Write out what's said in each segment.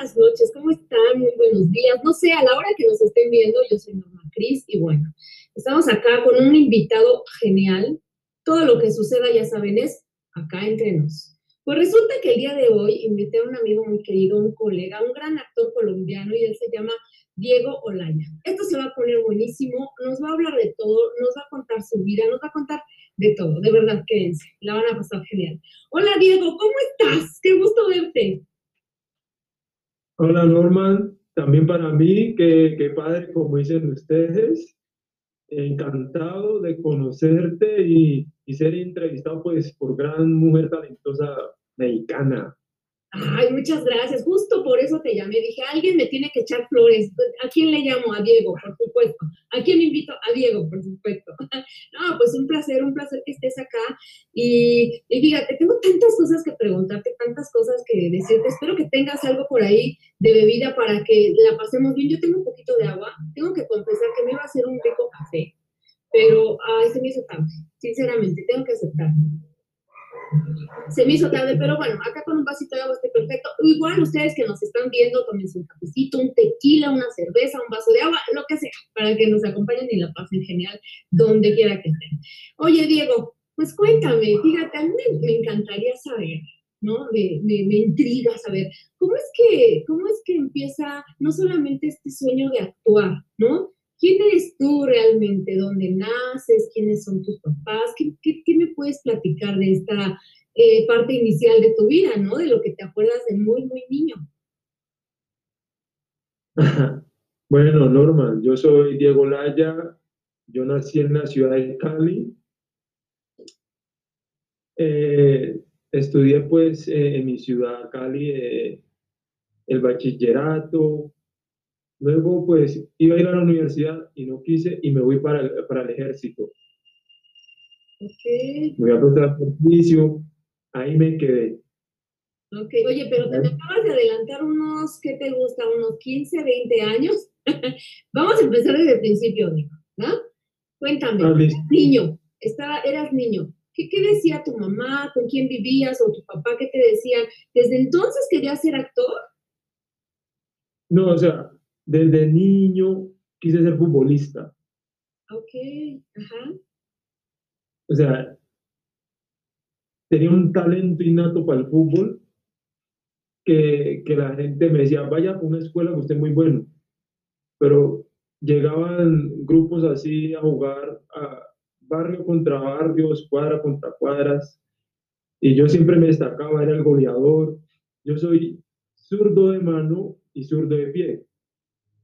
buenas noches, ¿cómo están? Muy buenos días. No sé, a la hora que nos estén viendo, yo soy Norma Cris y bueno, estamos acá con un invitado genial. Todo lo que suceda, ya saben, es acá entre nos. Pues resulta que el día de hoy invité a un amigo muy querido, un colega, un gran actor colombiano y él se llama Diego Olaña. Esto se va a poner buenísimo, nos va a hablar de todo, nos va a contar su vida, nos va a contar de todo, de verdad, quédense, la van a pasar genial. Hola Diego, ¿cómo estás? Qué gusto verte. Hola Norman, también para mí, qué, padre, como dicen ustedes, encantado de conocerte y, y ser entrevistado pues por gran mujer talentosa mexicana. Ay, muchas gracias. Justo por eso te llamé. Dije, alguien me tiene que echar flores. ¿A quién le llamo? A Diego, por supuesto. ¿A quién invito? A Diego, por supuesto. No, pues un placer, un placer que estés acá. Y, y fíjate, tengo tantas cosas que preguntarte, tantas cosas que decirte. Espero que tengas algo por ahí de bebida para que la pasemos bien. Yo tengo un poquito de agua. Tengo que confesar que me iba a hacer un rico café. Pero, ay, se me hizo tarde. Sinceramente, tengo que aceptarlo se me hizo tarde, pero bueno, acá con un vasito de agua está perfecto. Igual ustedes que nos están viendo, tomen un cafecito, un tequila, una cerveza, un vaso de agua, lo que sea, para que nos acompañen y la pasen genial donde quiera que estén. Oye, Diego, pues cuéntame, fíjate, a mí me, encantaría saber, ¿no? Me, me, me, intriga saber, ¿cómo es, que, ¿cómo es que empieza no solamente este sueño de actuar, ¿no? ¿Quién eres tú realmente? ¿Dónde naces? ¿Quiénes son tus papás? ¿Qué, me puedes platicar de esta eh, parte inicial de tu vida, ¿no? De lo que te acuerdas de muy, muy niño. bueno, Norma, yo soy Diego Laya, yo nací en la ciudad de Cali. Eh, estudié pues eh, en mi ciudad, Cali, el bachillerato, Luego, pues, iba a ir a la universidad y no quise y me voy para el, para el ejército. Ok. Me voy a prestar servicio, ahí me quedé. Ok, oye, pero te acabas de adelantar unos, ¿qué te gusta? Unos 15, 20 años. Vamos a empezar desde el principio, ¿no? Cuéntame, ah, niño, estaba, eras niño. ¿Qué, ¿Qué decía tu mamá? ¿Con quién vivías? ¿O tu papá? ¿Qué te decían? ¿Desde entonces querías ser actor? No, o sea, desde niño quise ser futbolista. Ok, ajá. O sea, tenía un talento innato para el fútbol que, que la gente me decía, vaya a una escuela que usted es muy bueno. Pero llegaban grupos así a jugar a barrio contra barrio, cuadra contra cuadras, y yo siempre me destacaba, era el goleador. Yo soy zurdo de mano y zurdo de pie.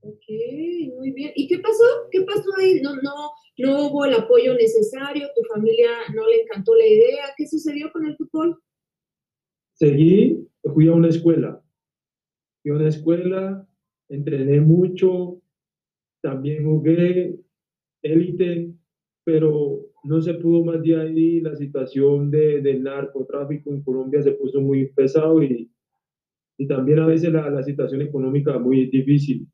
Ok, muy bien. ¿Y qué pasó? ¿Qué pasó ahí? No, no, no hubo el apoyo necesario, tu familia no le encantó la idea. ¿Qué sucedió con el fútbol? Seguí, fui a una escuela. Fui a una escuela, entrené mucho, también jugué élite, pero no se pudo más de ahí. La situación de, del narcotráfico en Colombia se puso muy pesado y, y también a veces la, la situación económica muy difícil.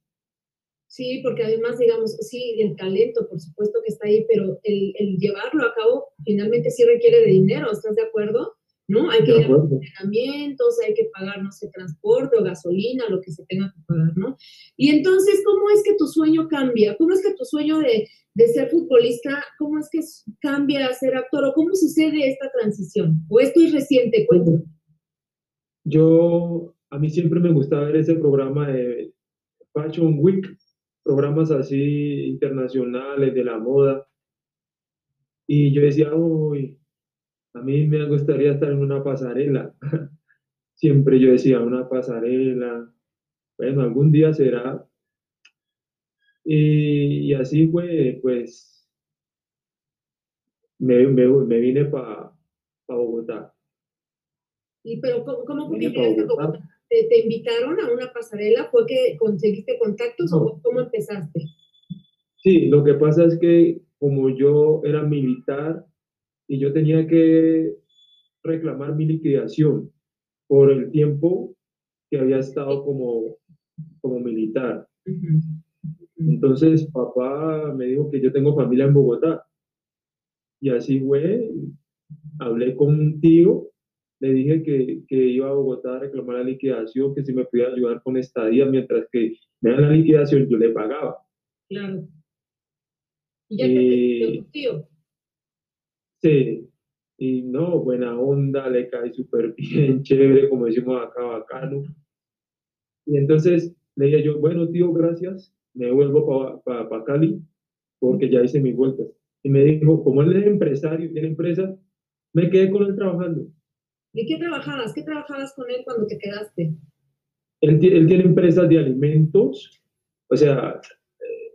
Sí, porque además, digamos, sí, el talento, por supuesto que está ahí, pero el, el llevarlo a cabo finalmente sí requiere de dinero, ¿estás de acuerdo? ¿No? Hay que ir a entrenamientos, hay que pagar, no sé, transporte o gasolina, lo que se tenga que pagar, ¿no? Y entonces, ¿cómo es que tu sueño cambia? ¿Cómo es que tu sueño de, de ser futbolista, cómo es que cambia a ser actor? ¿O cómo sucede esta transición? ¿O esto es reciente? Cuéntame. Yo, a mí siempre me gustaba ver ese programa de Fashion Week, programas así internacionales de la moda. Y yo decía, uy, a mí me gustaría estar en una pasarela. Siempre yo decía, una pasarela. Bueno, algún día será. Y, así fue, pues, me, me, vine para Bogotá. ¿Y pero cómo, cómo Bogotá? Te, invitaron a una pasarela? ¿Fue que conseguiste contactos o cómo empezaste? Sí, lo que pasa es que como yo era militar y yo tenía que reclamar mi liquidación por el tiempo que había estado como, como militar. Entonces papá me dijo que yo tengo familia en Bogotá. Y así fue, hablé con un tío le dije que, que, iba a Bogotá a reclamar la liquidación, que si me podía ayudar con estadía, mientras que me dan la liquidación, yo le pagaba. Claro. ¿Y ya te tu tío? Sí, y no, buena onda, le cae súper bien, chévere, como decimos acá, bacano. Y entonces le dije yo, bueno, tío, gracias, me vuelvo para pa, Cali, porque ya hice mis vueltas. Y me dijo, como él es empresario, tiene empresa, me quedé con él trabajando. ¿Y qué trabajabas? ¿Qué trabajabas con él cuando te quedaste? Él, él tiene empresas de alimentos, o sea, eh,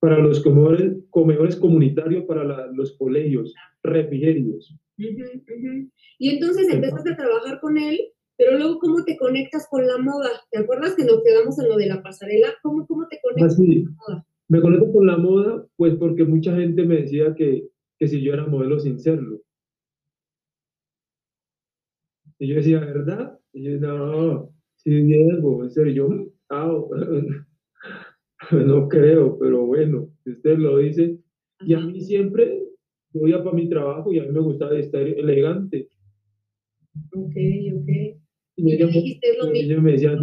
para los comedores, comedores comunitarios, para los colegios, refrigerios. Y entonces empezaste a trabajar con él, pero luego, ¿cómo te conectas con la moda? ¿Te acuerdas que nos quedamos en lo de la pasarela? ¿Cómo, cómo te conectas con la moda? Me conecto con la moda, pues porque mucha gente me decía que, que si yo era modelo sin serlo. Y yo decía, ¿verdad? Y yo, no, sí, Diego, en serio, yo, ah, no creo, pero bueno, si usted lo dice. Y a mí siempre, yo iba para mi trabajo y a mí me gustaba estar elegante. Ok, ok. Y, ellos, dijiste lo mismo. me decían,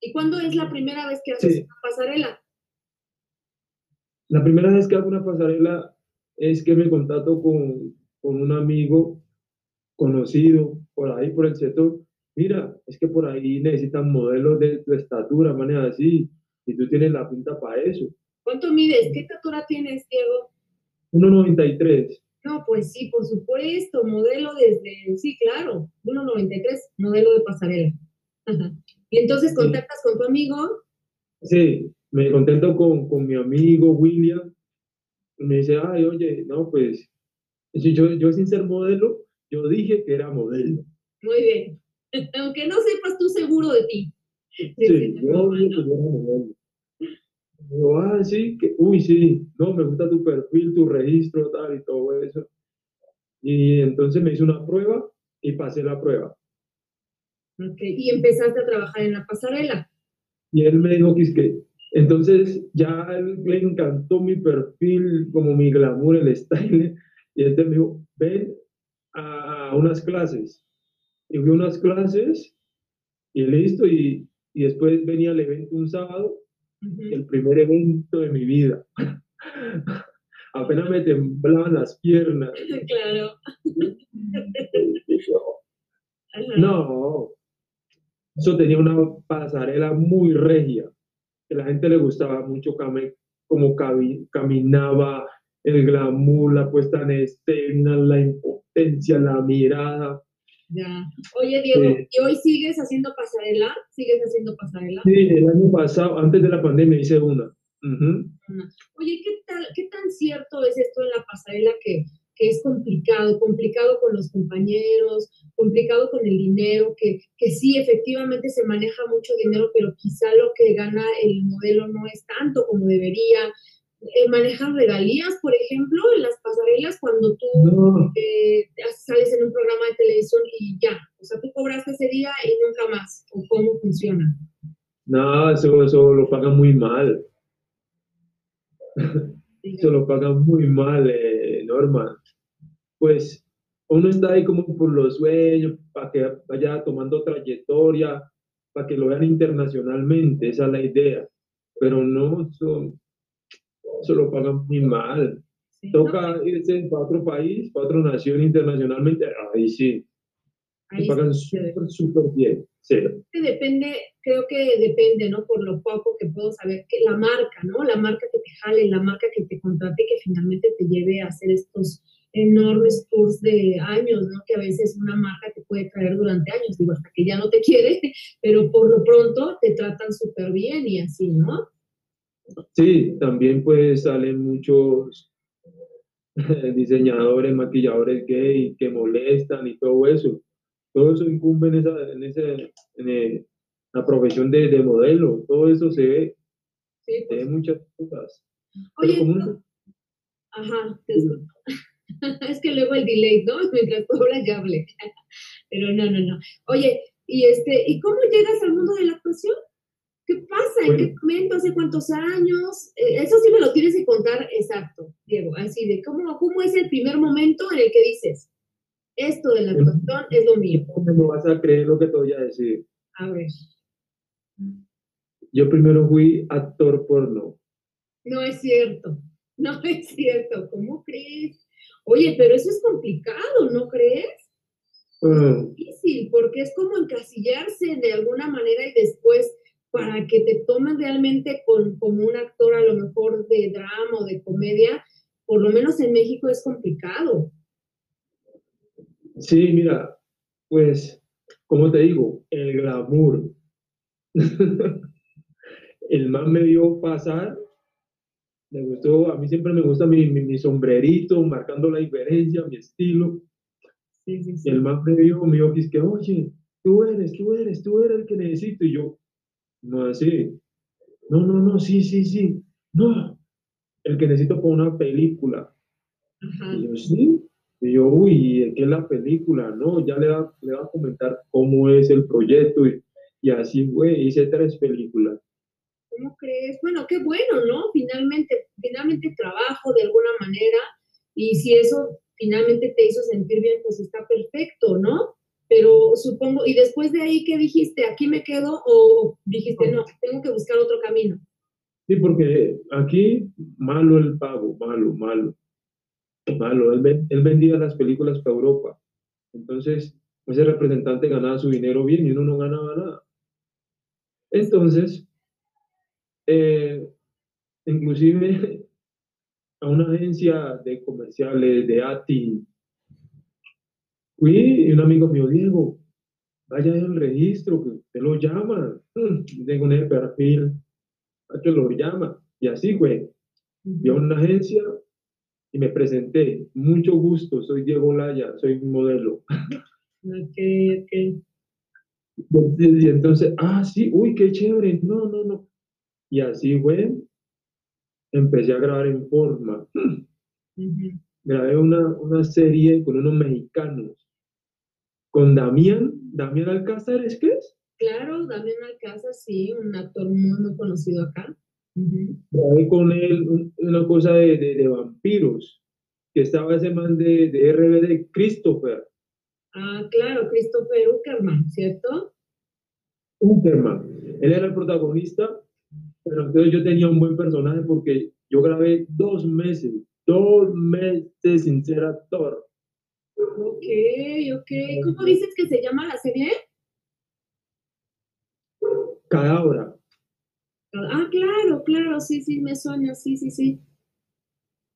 ¿Y cuándo es la primera vez que haces una pasarela? La primera vez que hago una pasarela es que me contacto con, con un amigo conocido por ahí, por el sector, mira, es que por ahí necesitan modelos de tu estatura, manera así, y tú tienes la pinta para eso. ¿Cuánto mides? ¿Qué estatura tienes, Diego? 1,93. No, pues sí, por supuesto, modelo desde, sí, claro, 1,93, modelo de pasarela. Y entonces contactas con tu amigo. Sí, me contento con, con mi amigo William. me dice, ay, oye, no, pues, yo, yo sin ser modelo, yo dije que era modelo. Muy bien. Aunque no sepas tú seguro de ti. Sí, yo dije que era modelo. Digo, ah, sí, que, uy, sí, no, me gusta tu perfil, tu registro, tal y todo eso. Y entonces me hizo una prueba y pasé la prueba. Ok, y empezaste a trabajar en la pasarela. Y él me dijo que es que, entonces ya él le encantó mi perfil, como mi glamour, el style, y entonces me dijo, ven a unas clases. Y fui a unas clases y listo, y, y después venía el evento un sábado, el primer evento de mi vida. Apenas me temblaban las piernas. Claro. no, eso tenía una pasarela muy regia, que la gente le gustaba mucho como caminaba, el glamour, la puesta en escena, la la mirada. Ya. Oye, Diego, ¿y hoy sigues haciendo pasarela? ¿Sigues haciendo pasarela? Sí, el año pasado, antes de la pandemia, hice una. Oye, ¿qué, tal, ¿qué tan cierto es esto en la pasarela que, que es complicado? Complicado con los compañeros, complicado con el dinero, que, que sí, efectivamente se maneja mucho dinero, pero quizá lo que gana el modelo no es tanto como debería eh, manejan regalías, por ejemplo, en las pasarelas cuando tú eh, sales en un programa de televisión y ya, o sea, tú cobraste ese día y nunca más, o cómo funciona. No, eso, eso lo pagan muy mal. eso lo pagan muy mal, eh, Norma. Pues uno está ahí como por los sueños, para que vaya tomando trayectoria, para que lo vean internacionalmente, esa es la idea. Pero no, son, se lo pagan muy mal. Toca irse para otro país, para otra nación internacionalmente, ahí sí. Ahí pagan súper, súper bien. Sí. Depende, creo que depende, ¿no? Por lo poco que puedo saber, que la marca, ¿no? La marca que te jale, la marca que te contrate, que finalmente te lleve a hacer estos enormes tours de años, ¿no? Que a veces una marca te puede traer durante años, digo, hasta que ya no te quiere, pero por lo pronto te tratan súper bien y así, ¿no? Sí, también pues salen muchos diseñadores, maquilladores gay que molestan y todo eso. Todo eso incumbe en, esa, en, ese, en la profesión de, de, modelo. Todo eso se ve. Sí, se ve pues. muchas cosas. Oye, Ajá, es que luego el delay, ¿no? Mientras tú hablas ya hablé. Pero no, no, no. Oye, ¿y, este, ¿y cómo llegas al mundo de la actuación? ¿Qué pasa? ¿En qué momento? ¿Hace cuántos años? Eh, eso sí me lo tienes que contar exacto, Diego. Así de, ¿cómo, ¿cómo es el primer momento en el que dices, Esto de la actuación es lo mío. No vas a creer lo que te voy a decir. A ver. Yo primero fui actor porno. No es cierto. No es cierto. ¿Cómo crees? Oye, pero eso es complicado, ¿no crees? Ah. Es difícil, porque es como encasillarse de alguna manera y después para que te tomen realmente con, como un actor a lo mejor de drama o de comedia, por lo menos en México es complicado. Sí, mira, pues, como te digo, el glamour. el man me vio pasar, me gustó, a mí siempre me gusta mi, mi, sombrerito, marcando la diferencia, mi estilo. Sí, sí, sí. Y el man me vio, me dijo, que, oye, tú eres, tú eres, tú eres el que necesito. Y yo, no así. No, no, no, sí, sí, sí. No, el que necesito para una película. Y yo, sí. Y yo, uy, ¿qué es la película? No, ya le va, le va a comentar cómo es el proyecto. Y, y así fue, hice tres películas. ¿Cómo crees? Bueno, qué bueno, ¿no? Finalmente, finalmente trabajo de alguna manera. Y si eso finalmente te hizo sentir bien, pues está perfecto, ¿no? Pero supongo, y después de ahí, ¿qué dijiste? ¿Aquí me quedo o dijiste, no, tengo que buscar otro camino? Sí, porque aquí malo el pago, malo, malo, malo. Él, él vendía las películas para Europa. Entonces, ese representante ganaba su dinero bien y uno no ganaba nada. Entonces, eh, inclusive a una agencia de comerciales de ATI, fui y un amigo mío, Diego, vaya al registro, que te lo llaman, mm, tengo un perfil, que lo llama, y así fue. Fui a una agencia y me presenté, mucho gusto, soy Diego Laya, soy modelo. Ok, ok. Y entonces, ah, sí, uy, qué chévere, no, no, no. Y así fue, empecé a grabar en forma. Grabé una, una serie con unos mexicanos con Damián, Damián Alcázar, ¿es que es? Claro, Damián Alcázar, sí, un actor muy, muy conocido acá. Uh con él una cosa de, de, vampiros, que estaba ese man de, de RBD, Christopher. Ah, claro, Christopher Uckerman, ¿cierto? Uckerman. Él era el protagonista, pero entonces yo tenía un buen personaje porque yo grabé dos meses, dos meses sin ser actor. Ok, ok. ¿Cómo dices que se llama la serie? Cadabra. Ah, claro, claro, sí, sí, me sueño, sí, sí, sí.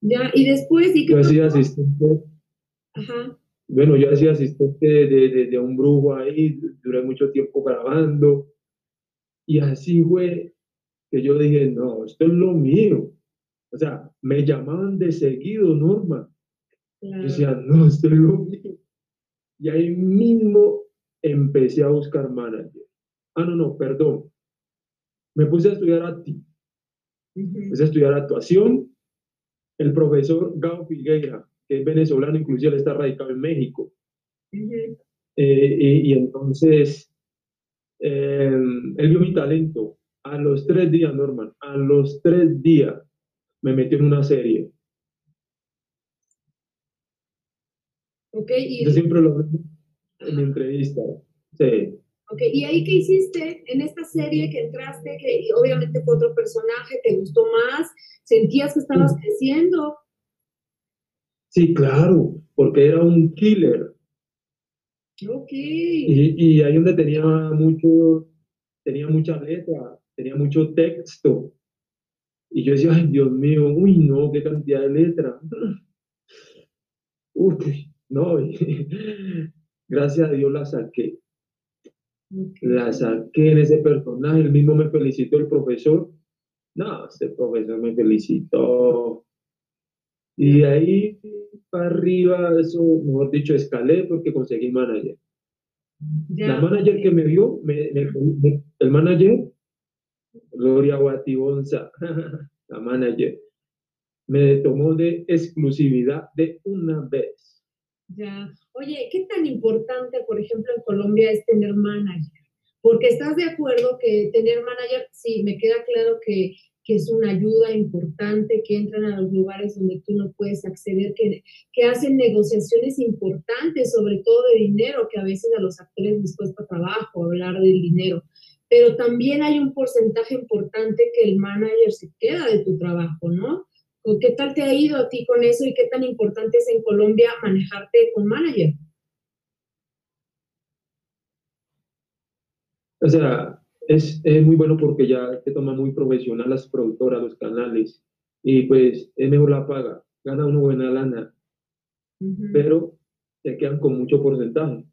Ya, y después, ¿y qué Yo hacía asistente. Ajá. Bueno, yo hacía asistente de, de, un brujo ahí, duré mucho tiempo grabando. Y así fue que yo dije, no, esto es lo mío. O sea, me llamaban de seguido, Norma. Yo decía, no, estoy loco. Y ahí mismo empecé a buscar manager. Ah, no, no, perdón. Me puse a estudiar a ti. Empecé a estudiar actuación. El profesor Gao Figueira, que es venezolano, inclusive él está radicado en México. Eh, y, entonces, em, él vio mi talento. A los tres días, Norman, a los tres días me metió en una serie Y... Yo siempre lo veo en mi entrevista. Sí. Ok, ¿y ahí qué hiciste en esta serie que entraste? Que obviamente fue otro personaje, ¿te gustó más? ¿Sentías que estabas creciendo? Sí, claro, porque era un killer. Ok. Y, y ahí donde tenía mucho, tenía mucha letra, tenía mucho texto. Y yo decía, ay, Dios mío, uy, no, qué cantidad de letra. Uy, no, gracias a Dios la saqué. La saqué en ese personaje, el mismo me felicitó el profesor. No, ese profesor me felicitó. Y ahí para arriba, eso, mejor dicho, escalé porque conseguí manager. La manager que me vio, el manager, Gloria Guatibonza, la manager, me tomó de exclusividad de una vez. Ya. Oye, ¿qué tan importante, por ejemplo, en Colombia es tener manager? Porque estás de acuerdo que tener manager, sí, me queda claro que, que es una ayuda importante, que entran a los lugares donde tú no puedes acceder, que, que hacen negociaciones importantes, sobre todo de dinero, que a veces a los actores les cuesta trabajo hablar del dinero. Pero también hay un porcentaje importante que el manager se queda de tu trabajo, ¿no? ¿Qué tal te ha ido a ti con eso y qué tan importante es en Colombia manejarte con manager? O sea, es, muy bueno porque ya te toma muy profesional las productoras, los canales, y pues es mejor la paga, gana una buena lana, pero te quedan con mucho porcentaje.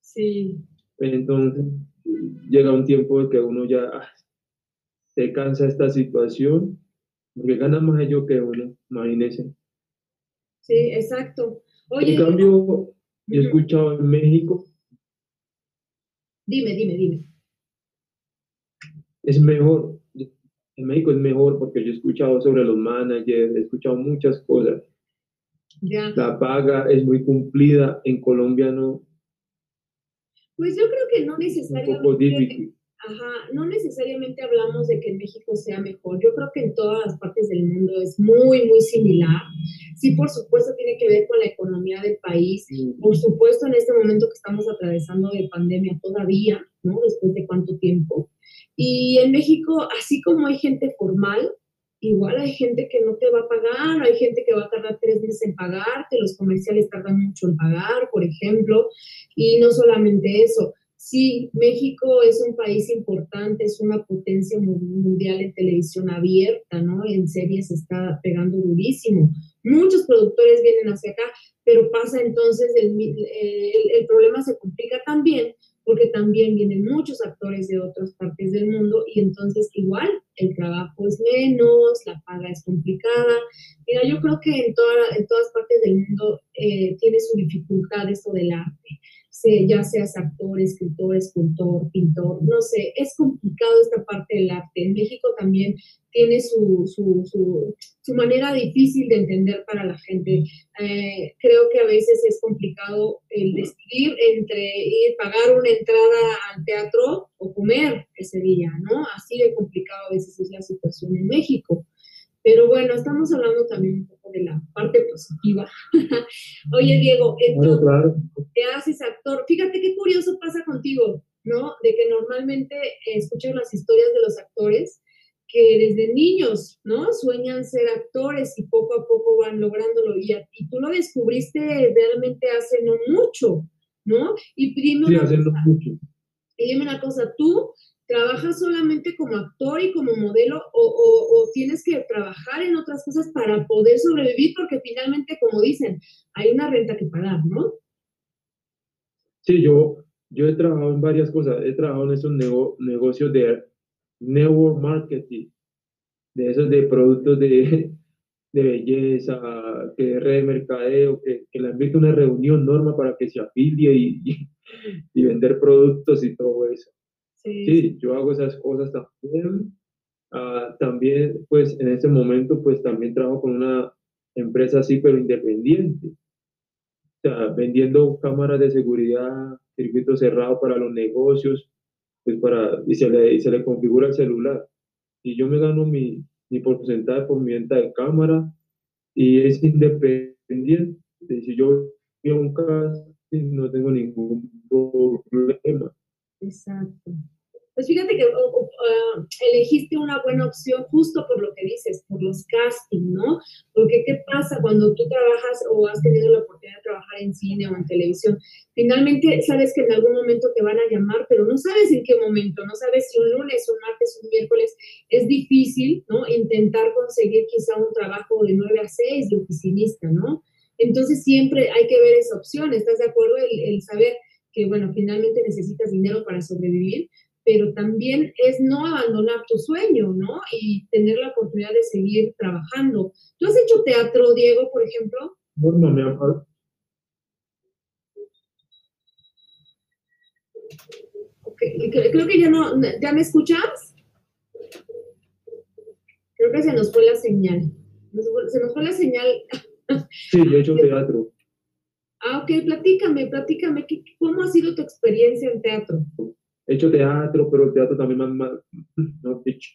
Sí. Entonces, llega un tiempo de que uno ya ah, se cansa esta situación, porque gana más ellos que uno, imagínese. Sí, exacto. Oye, en cambio, yo he escuchado en México. Dime, dime, dime es mejor, en México es mejor porque yo he escuchado sobre los managers, he escuchado muchas cosas. La paga es muy cumplida, en Colombia no. Pues yo creo que no necesariamente. Ajá, no necesariamente hablamos de que en México sea mejor. Yo creo que en todas las partes del mundo es muy, muy similar. Sí, por supuesto, tiene que ver con la economía del país. Por supuesto, en este momento que estamos atravesando de pandemia todavía, ¿no? Después de cuánto tiempo. Y en México, así como hay gente formal, igual hay gente que no te va a pagar, hay gente que va a tardar tres meses en pagarte, los comerciales tardan mucho en pagar, por ejemplo, y no solamente eso. Sí, México es un país importante, es una potencia mundial en televisión abierta, ¿no? En series está pegando durísimo. Muchos productores vienen hacia acá, pero pasa entonces, el, el problema se complica también porque también vienen muchos actores de otras partes del mundo y entonces igual el trabajo es menos, la paga es complicada. Mira, yo creo que en, en todas partes del mundo eh, tiene su dificultad esto del arte ya seas actor, escritor, escultor, pintor, no sé, es complicado esta parte del arte. En México también tiene su, su, su, manera difícil de entender para la gente. Eh, creo que a veces es complicado el decidir entre ir, pagar una entrada al teatro o comer ese día, ¿no? Así de complicado a veces es la situación en México. Pero bueno, estamos hablando también un poco de la parte positiva. Oye, Diego, entonces, te haces actor. Fíjate qué curioso pasa contigo, ¿no? De que normalmente escuchas las historias de los actores que desde niños, ¿no? Sueñan ser actores y poco a poco van lográndolo. Y, y tú lo descubriste realmente hace no mucho, ¿no? Y dime sí, no mucho. Y dime una cosa, tú ¿Trabajas solamente como actor y como modelo o, tienes que trabajar en otras cosas para poder sobrevivir? Porque finalmente, como dicen, hay una renta que pagar, ¿no? Sí, yo, he trabajado en varias cosas. He trabajado en esos negocios de network marketing, de esos de productos de, belleza, que red de mercadeo, que, que le invito a una reunión norma para que se afilie y vender productos y todo eso. Sí. yo hago esas cosas también. Ah, también, pues, en este momento, pues, también trabajo con una empresa así, pero independiente. O sea, vendiendo cámaras de seguridad, circuito cerrado para los negocios, pues, para, y se le, y se le configura el celular. Y yo me gano mi, mi porcentaje por mi venta de cámara y es independiente. Si yo a un caso, no tengo ningún problema. Exacto. Pues fíjate que ah, elegiste una buena opción justo por lo que dices, por los castings, ¿no? Porque ¿qué pasa cuando tú trabajas o has tenido la oportunidad de trabajar en cine o en televisión? Finalmente sabes que en algún momento te van a llamar, pero no sabes en qué momento, no sabes si un lunes, un martes, un miércoles. Es difícil, ¿no? Intentar conseguir quizá un trabajo de 9 a 6 de oficinista, ¿no? Entonces siempre hay que ver esa opción, ¿estás de acuerdo? el saber que, bueno, finalmente necesitas dinero para sobrevivir, pero también es no abandonar tu sueño, ¿no? Y tener la oportunidad de seguir trabajando. ¿Tú has hecho teatro, Diego, por ejemplo? No, no me acuerdo. creo que ya no, ¿ya me escuchas? Creo que se nos fue la señal. Se nos fue la señal. Sí, yo he hecho teatro. Ah, ok, platícame, platícame, ¿cómo ha sido tu experiencia en teatro? He hecho teatro, pero el teatro también más, más no, dicho.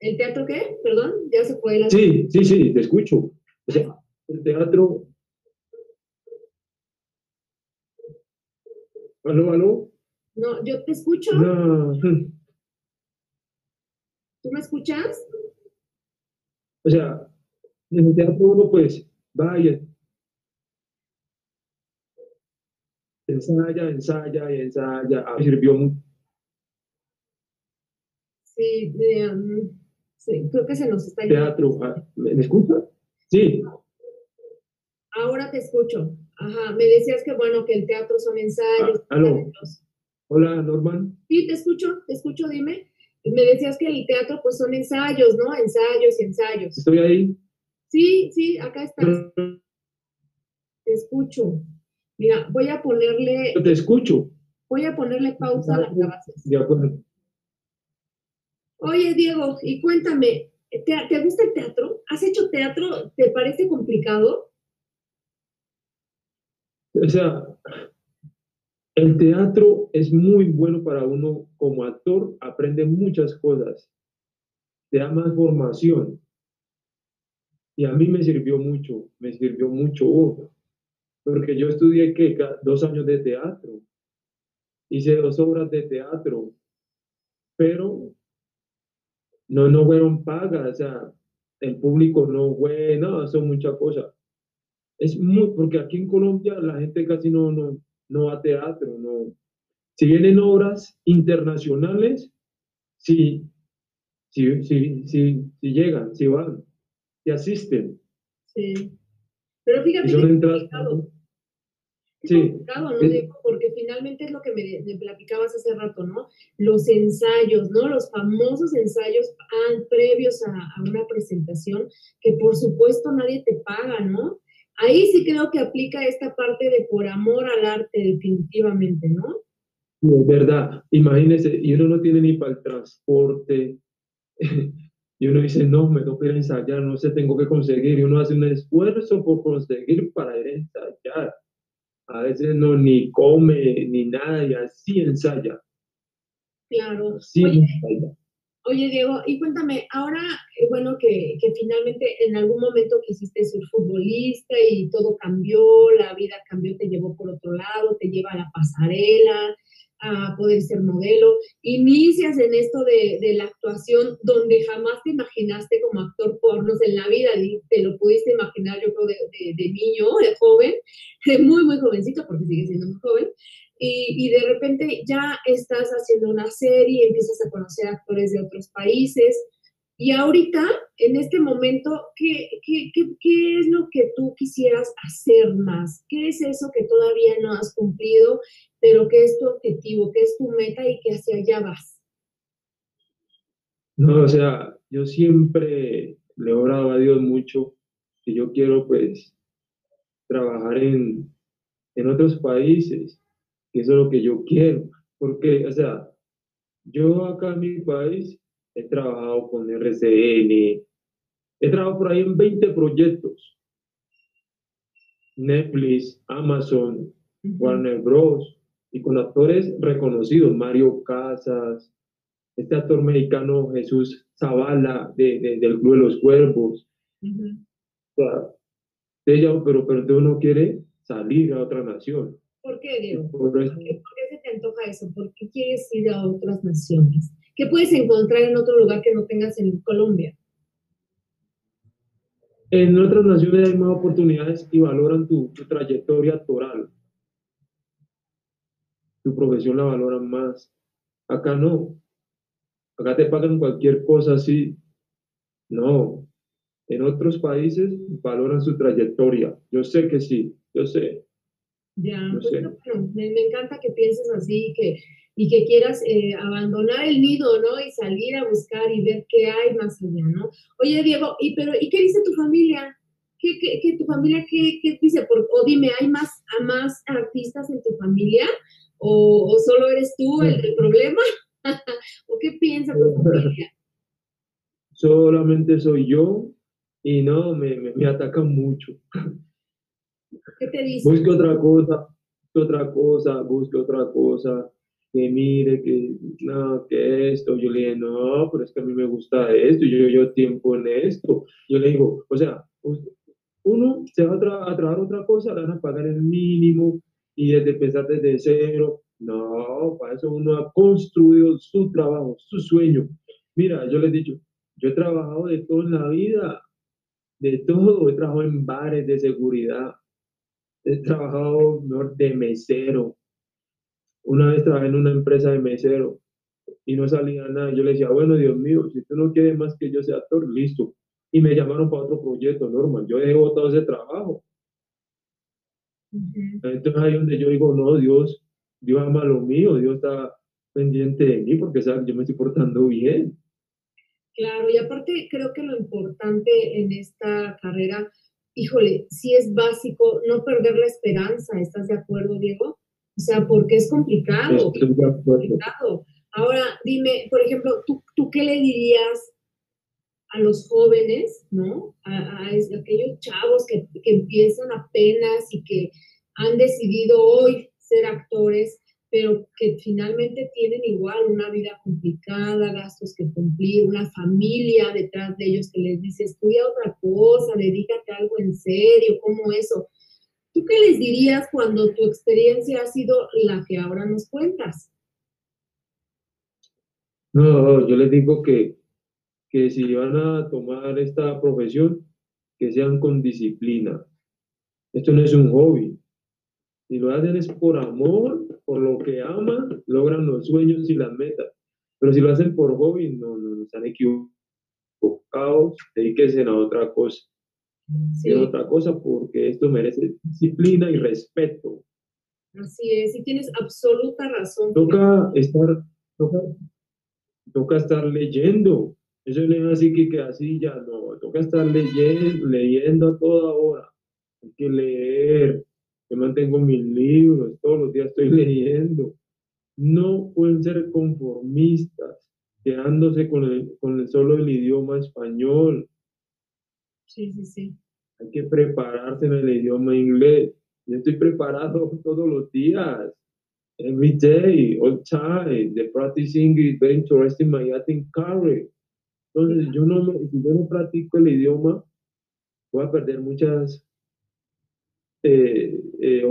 ¿El teatro qué? Perdón, ya se fue la... Sí, sí, sí, te escucho. O sea, el teatro... ¿Aló, aló? No, yo te escucho. No. ¿Tú me escuchas? O sea, en el teatro uno pues vaya, ensaya, ensaya y ensaya. A mí sirvió mucho. Sí, um, sí, creo que se nos está Teatro, ah, ¿me, me escucha? Sí, Ahora te escucho. Ajá, me decías que bueno, que el teatro son ensayos. Ah, aló. ensayos. hola Norman. Sí, te escucho, te escucho, dime. Me decías que el teatro pues son ensayos, ¿no? Ensayos y ensayos. Estoy ahí. Sí, sí, acá estás. Te escucho. Mira, voy a ponerle, Yo te escucho. voy a ponerle pausa a la grabación. De acuerdo. Oye, Diego, y cuéntame, ¿te, te gusta el teatro? ¿Has hecho teatro? ¿Te parece complicado? O sea, el teatro es muy bueno para uno como actor, aprende muchas cosas, te da más formación. Y a mí me sirvió mucho, me sirvió mucho, porque yo estudié. Ca- dos años de teatro, hice dos obras de teatro, pero no, no fueron pagas, o sea, el público no fue, no, son muchas cosas. Es muy, porque aquí en Colombia la gente casi no, no, no va a teatro, no. Si vienen obras internacionales, sí, sí, sí, sí, sí llegan, sí van, sí asisten. Sí. Pero fíjate que es Sí. complicado, ¿no, Es- Diego? Porque finalmente es lo que me, me platicabas hace rato, ¿no? Los ensayos, ¿no? Los famosos ensayos previos a, a una presentación, que por supuesto nadie te paga, ¿no? Ahí sí creo que aplica esta parte de por amor al arte, definitivamente, ¿no? Sí, Es verdad, imagínese, y uno no tiene ni para el transporte, y uno dice, no, me toca ir a ensayar, no sé, tengo que conseguir, y uno hace un esfuerzo por conseguir para ir a ensayar. A veces no ni come ni nada, y así ensaya, Claro. así Oye, ensaya. Oye, Diego, y cuéntame, ahora, eh, bueno, que, que finalmente en algún momento quisiste ser futbolista y todo cambió, la vida cambió, te llevó por otro lado, te lleva a la pasarela, a poder ser modelo, inicias en esto de, de la actuación donde jamás te imaginaste como actor pornos en la vida, te lo pudiste imaginar yo creo de, de- de niño, de joven, de muy, muy jovencito, porque sigue siendo muy joven, y, y de repente ya estás haciendo una serie, empiezas a conocer actores de otros países. Y ahorita, en este momento, ¿qué, qué, qué, qué es lo que tú quisieras hacer más? ¿Qué es eso que todavía no has cumplido, pero que es tu objetivo, que es tu meta y que hacia allá vas? No, o sea, yo siempre le he orado a Dios mucho, y yo quiero pues trabajar en, en otros países, que eso es lo que yo quiero, porque, o sea, yo acá en mi país he trabajado con RCN, he trabajado por ahí en 20 proyectos, Netflix, Amazon, Warner Bros. y con actores reconocidos, Mario Casas, este actor mexicano Jesús Zavala de, de- del Club de los Cuervos. Ujú. O sea, ella, pero, pero tú no quiere salir a otra nación. ¿Por qué, Diego? Por ¿Por qué, por qué se te antoja eso? ¿Por qué quieres ir a otras naciones? ¿Qué puedes encontrar en otro lugar que no tengas en Colombia? En otras naciones hay más oportunidades y valoran tu, trayectoria actoral. Tu profesión la valoran más. Acá no. Acá te pagan cualquier cosa así. No. En otros países valoran su trayectoria. Yo sé que sí, yo sé. Ya, No pues, bueno, me, me encanta que pienses así y que, y que quieras eh, abandonar el nido, ¿no? Y salir a buscar y ver qué hay más allá, ¿no? Oye, Diego, ¿y, pero, ¿y qué dice tu familia? ¿Qué, qué, qué tu familia qué, qué dice? Por- o dime, ¿hay más, a más artistas en tu familia? ¿O, o solo eres tú el del problema? ¿O qué piensa tu familia? Solamente soy yo y no, me, me, me atacan mucho. Busque otra cosa, busque otra cosa, busque otra cosa. que mire, que no, que esto. Yo le dije, no, pero es que a mí me gusta esto, yo yo tiempo en esto. Yo le digo, o sea, uno se va a, trabajar otra cosa, le van a pagar el mínimo y desde empezar desde cero. No, para eso uno ha construido su trabajo, su sueño. Mira, yo les he dicho, yo he trabajado de todo en la vida, de todo. He trabajado en bares de seguridad, he trabajado mejor de mesero. Una vez trabajé en una empresa de mesero y no salía nada. Yo le decía, bueno, Dios mío, si tú no quieres más que yo sea actor, listo. Y me llamaron para otro proyecto, normal. Yo he votado ese trabajo. Entonces ahí donde yo digo, no, Dios, Dios ama lo mío, Dios está pendiente de mí porque sabe yo me estoy portando bien. Claro, y aparte creo que lo importante en esta carrera, híjole, sí es básico no perder la esperanza, ¿estás de acuerdo, Diego? O sea, porque es complicado. Estoy de acuerdo. Ahora, dime, por ejemplo, ¿tú, ¿tú qué le dirías a los jóvenes, ¿no? A, aquellos chavos que, que empiezan apenas y que han decidido hoy ser actores pero que finalmente tienen igual una vida complicada, gastos que cumplir, una familia detrás de ellos que les dice, estudia otra cosa, dedícate a algo en serio, ¿cómo eso? ¿Tú qué les dirías cuando tu experiencia ha sido la que ahora nos cuentas? No, yo les digo que, que si van a tomar esta profesión, que sean con disciplina. Esto no es un hobby. Si lo hacen es por amor, por lo que aman, logran los sueños y las metas. Pero si lo hacen por hobby, no, no, están equivocados, dedíquense a otra cosa. Sí. A otra cosa porque esto merece disciplina y respeto. Así es, y tienes absoluta razón. Toca estar, toca, toca estar leyendo. Eso no es así que, que así ya no, toca estar leyendo, leyendo a toda hora. Hay que leer, yo mantengo mis libros, todos los días estoy leyendo. No pueden ser conformistas, quedándose con el, con el solo el idioma español. Sí, sí, sí. Hay que prepararse en el idioma inglés. Yo estoy preparado todos los días. Every day, all time. The practicing is very interesting my acting career. Entonces, yo no, si yo no practico el idioma, voy a perder muchas eh, eh.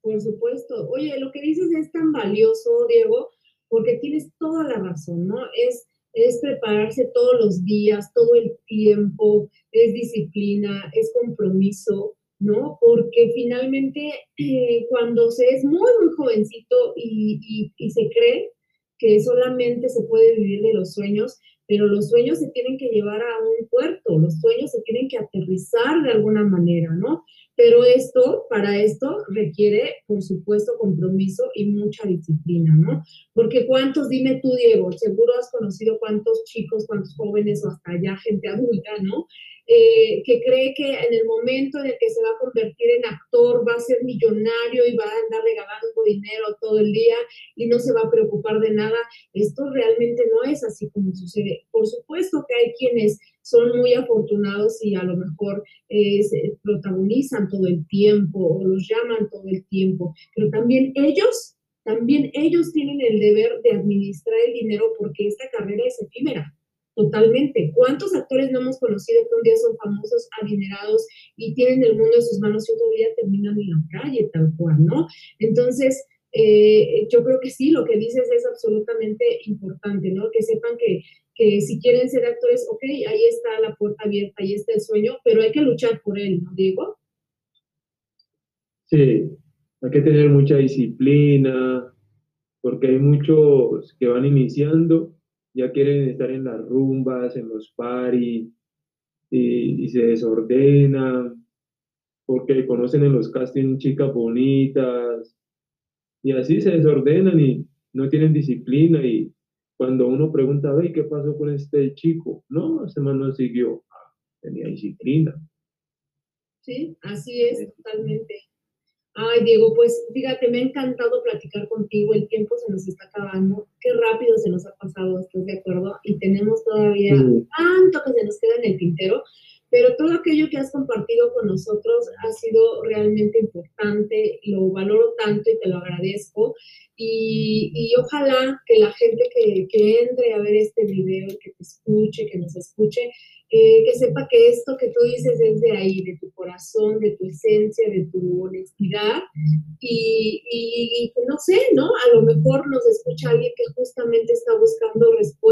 Por supuesto. Oye, lo que dices es tan valioso, Diego, porque tienes toda la razón, ¿no? Es, es prepararse todos los días, todo el tiempo, es disciplina, es compromiso, ¿no? Porque finalmente eh, cuando se es muy, muy jovencito y, y, se cree que solamente se puede vivir de los sueños, pero los sueños se tienen que llevar a un puerto, los sueños se tienen que aterrizar de alguna manera, ¿no? Pero esto, para esto, requiere, por supuesto, compromiso y mucha disciplina, ¿no? Porque cuántos, dime tú, Diego, seguro has conocido cuántos chicos, cuántos jóvenes o hasta ya gente adulta, ¿no? Eh, que cree que en el momento en el que se va a convertir en actor va a ser millonario y va a andar regalando dinero todo el día y no se va a preocupar de nada. Esto realmente no es así como sucede. Por supuesto que hay quienes son muy afortunados y a lo mejor eh, se protagonizan todo el tiempo o los llaman todo el tiempo, pero también ellos también ellos tienen el deber de administrar el dinero porque esta carrera es efímera. Totalmente. ¿Cuántos actores no hemos conocido que un día son famosos, adinerados y tienen el mundo en sus manos y otro día terminan en la calle, tal cual, ¿no? Entonces, eh, yo creo que sí, lo que dices es absolutamente importante, ¿no? Que sepan que, que si quieren ser actores, ok, ahí está la puerta abierta, ahí está el sueño, pero hay que luchar por él, ¿no, Diego? Sí, hay que tener mucha disciplina, porque hay muchos que van iniciando ya quieren estar en las rumbas, en los paris, y, se desordenan, porque conocen en los castings chicas bonitas, y así se desordenan y no tienen disciplina, y cuando uno pregunta, ¿qué pasó con este chico? No, ese man no siguió, ah, tenía disciplina. Sí, así es, totalmente. Ay, Diego, pues fíjate, me ha encantado platicar contigo, el tiempo se nos está acabando, qué rápido se nos ha pasado, ¿estás de acuerdo? Y tenemos todavía tanto que se nos queda en el tintero, pero todo aquello que has compartido con nosotros ha sido realmente importante, lo valoro tanto y te lo agradezco. Y, ojalá que la gente que, que, entre a ver este video, que te escuche, que nos escuche, eh, que sepa que esto que tú dices es de ahí, de tu corazón, de tu esencia, de tu honestidad. Y, y, y no sé, ¿no? A lo mejor nos escucha alguien que justamente está buscando respuestas